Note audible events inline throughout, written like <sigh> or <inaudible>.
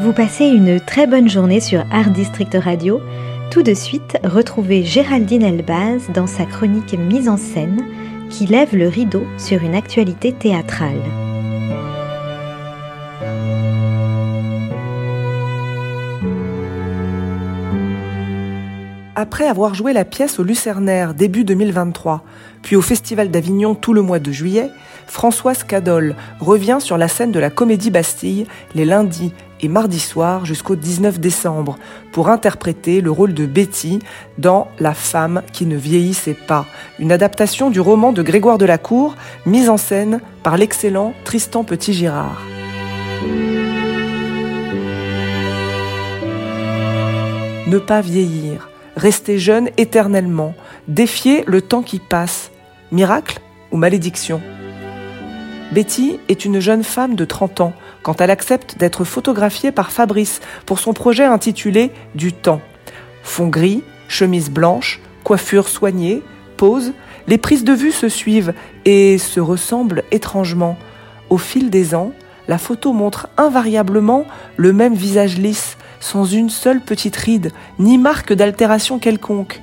Vous passez une très bonne journée sur Art District Radio. Tout de suite, retrouvez Géraldine Elbaz dans sa chronique Mise en scène qui lève le rideau sur une actualité théâtrale. Après avoir joué la pièce au Lucernaire début 2023, puis au Festival d'Avignon tout le mois de juillet, Françoise Cadol revient sur la scène de la Comédie Bastille les lundis et mardis soirs jusqu'au 19 décembre pour interpréter le rôle de Betty dans La femme qui ne vieillissait pas, une adaptation du roman de Grégoire Delacour mise en scène par l'excellent Tristan Petit-Girard. Ne pas vieillir rester jeune éternellement, défier le temps qui passe. Miracle ou malédiction Betty est une jeune femme de 30 ans quand elle accepte d'être photographiée par Fabrice pour son projet intitulé Du temps. Fond gris, chemise blanche, coiffure soignée, pose, les prises de vue se suivent et se ressemblent étrangement. Au fil des ans, la photo montre invariablement le même visage lisse, sans une seule petite ride, ni marque d'altération quelconque.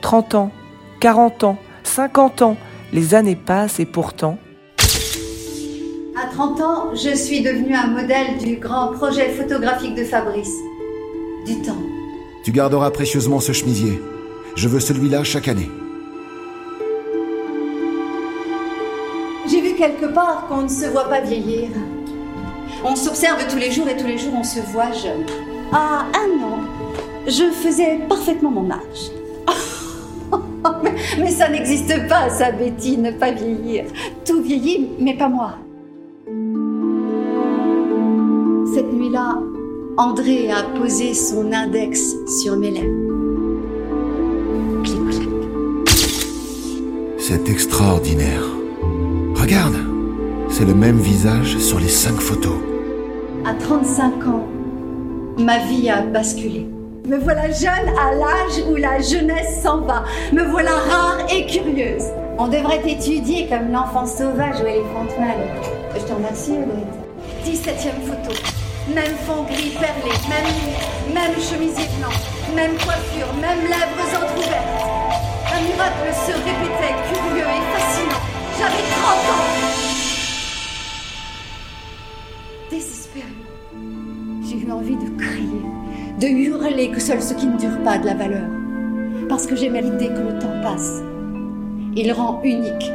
Trente ans, quarante ans, cinquante ans, les années passent et pourtant... À 30 ans, je suis devenue un modèle du grand projet photographique de Fabrice. Du temps. Tu garderas précieusement ce chemisier. Je veux celui-là chaque année. J'ai vu quelque part qu'on ne se voit pas vieillir. On s'observe tous les jours et tous les jours on se voit jeune. À un an, je faisais parfaitement mon âge. <laughs> mais, ça n'existe pas, ça, Betty, ne pas vieillir. Tout vieillit, mais pas moi. Cette nuit-là, André a posé son index sur mes lèvres. C'est extraordinaire. Regarde, c'est le même visage sur les cinq photos. À 35 ans, ma vie a basculé. Me voilà jeune à l'âge où la jeunesse s'en va. Me voilà rare et curieuse. On devrait t'étudier comme l'enfant sauvage ou éléphantemane. Je te remercie, Audrey. 17e photo. Même fond gris perlé, même même chemisier blanc, même coiffure, même lèvres entrouvertes. Un miracle se répétait, curieux et de hurler que seuls ceux qui ne durent pas de la valeur. Parce que j'aimais l'idée que le temps passe. Il rend unique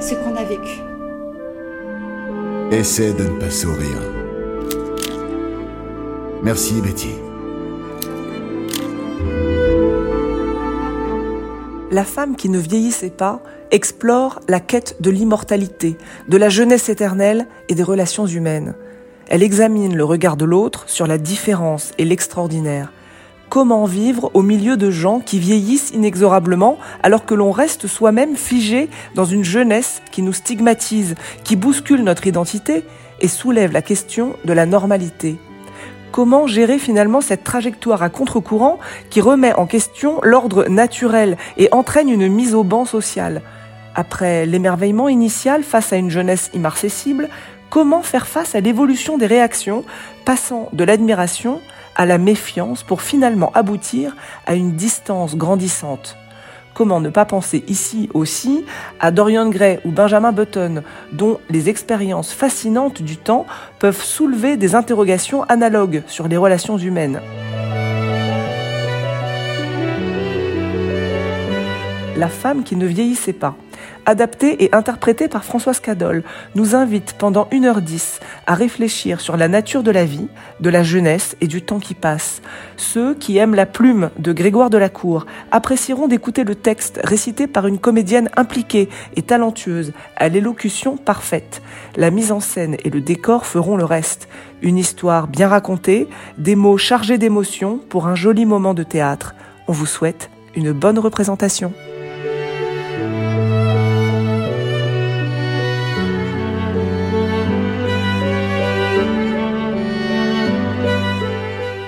ce qu'on a vécu. Essaie de ne pas sourire. Merci Betty. La femme qui ne vieillissait pas explore la quête de l'immortalité, de la jeunesse éternelle et des relations humaines. Elle examine le regard de l'autre sur la différence et l'extraordinaire. Comment vivre au milieu de gens qui vieillissent inexorablement alors que l'on reste soi-même figé dans une jeunesse qui nous stigmatise, qui bouscule notre identité et soulève la question de la normalité? Comment gérer finalement cette trajectoire à contre-courant qui remet en question l'ordre naturel et entraîne une mise au banc social Après l'émerveillement initial face à une jeunesse immarcessible, Comment faire face à l'évolution des réactions, passant de l'admiration à la méfiance pour finalement aboutir à une distance grandissante. Comment ne pas penser ici aussi à Dorian Gray ou Benjamin Button, dont les expériences fascinantes du temps peuvent soulever des interrogations analogues sur les relations humaines La femme qui ne vieillissait pas adapté et interprété par Françoise Cadol, nous invite pendant 1h10 à réfléchir sur la nature de la vie, de la jeunesse et du temps qui passe. Ceux qui aiment la plume de Grégoire Delacour apprécieront d'écouter le texte récité par une comédienne impliquée et talentueuse, à l'élocution parfaite. La mise en scène et le décor feront le reste. Une histoire bien racontée, des mots chargés d'émotion pour un joli moment de théâtre. On vous souhaite une bonne représentation.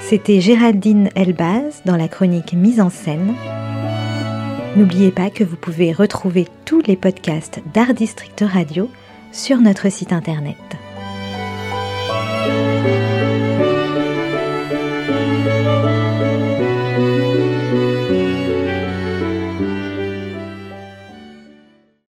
C'était Géraldine Elbaz dans la chronique Mise en scène. N'oubliez pas que vous pouvez retrouver tous les podcasts d'Art District Radio sur notre site internet.